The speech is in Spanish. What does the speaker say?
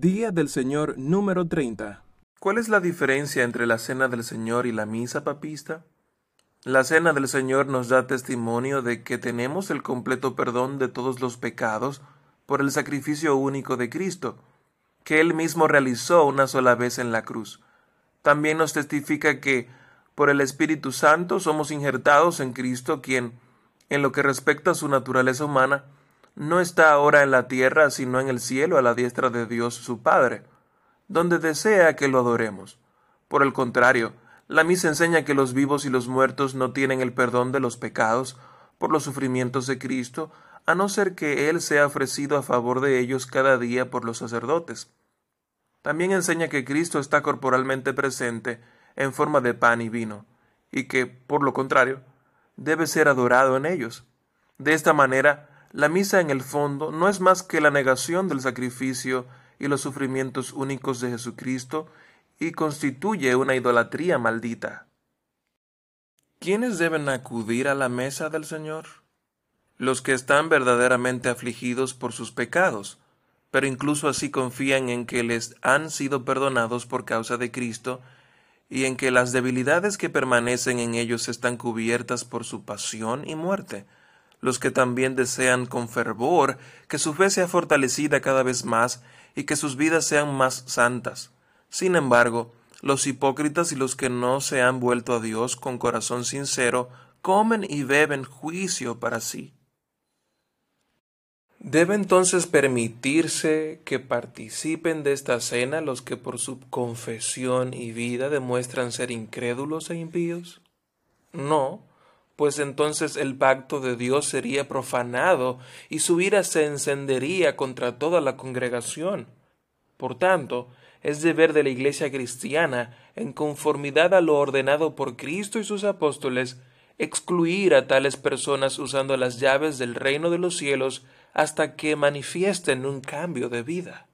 Día del Señor número 30. ¿Cuál es la diferencia entre la cena del Señor y la misa papista? La cena del Señor nos da testimonio de que tenemos el completo perdón de todos los pecados por el sacrificio único de Cristo, que Él mismo realizó una sola vez en la cruz. También nos testifica que por el Espíritu Santo somos injertados en Cristo, quien, en lo que respecta a su naturaleza humana, no está ahora en la tierra, sino en el cielo a la diestra de Dios su Padre, donde desea que lo adoremos. Por el contrario, la misa enseña que los vivos y los muertos no tienen el perdón de los pecados por los sufrimientos de Cristo, a no ser que Él sea ofrecido a favor de ellos cada día por los sacerdotes. También enseña que Cristo está corporalmente presente en forma de pan y vino, y que, por lo contrario, debe ser adorado en ellos. De esta manera, la misa en el fondo no es más que la negación del sacrificio y los sufrimientos únicos de Jesucristo y constituye una idolatría maldita. ¿Quiénes deben acudir a la mesa del Señor? Los que están verdaderamente afligidos por sus pecados, pero incluso así confían en que les han sido perdonados por causa de Cristo y en que las debilidades que permanecen en ellos están cubiertas por su pasión y muerte, los que también desean con fervor que su fe sea fortalecida cada vez más y que sus vidas sean más santas. Sin embargo, los hipócritas y los que no se han vuelto a Dios con corazón sincero comen y beben juicio para sí. ¿Debe entonces permitirse que participen de esta cena los que por su confesión y vida demuestran ser incrédulos e impíos? No, pues entonces el pacto de Dios sería profanado y su ira se encendería contra toda la congregación. Por tanto, es deber de la Iglesia cristiana, en conformidad a lo ordenado por Cristo y sus apóstoles, excluir a tales personas usando las llaves del reino de los cielos hasta que manifiesten un cambio de vida.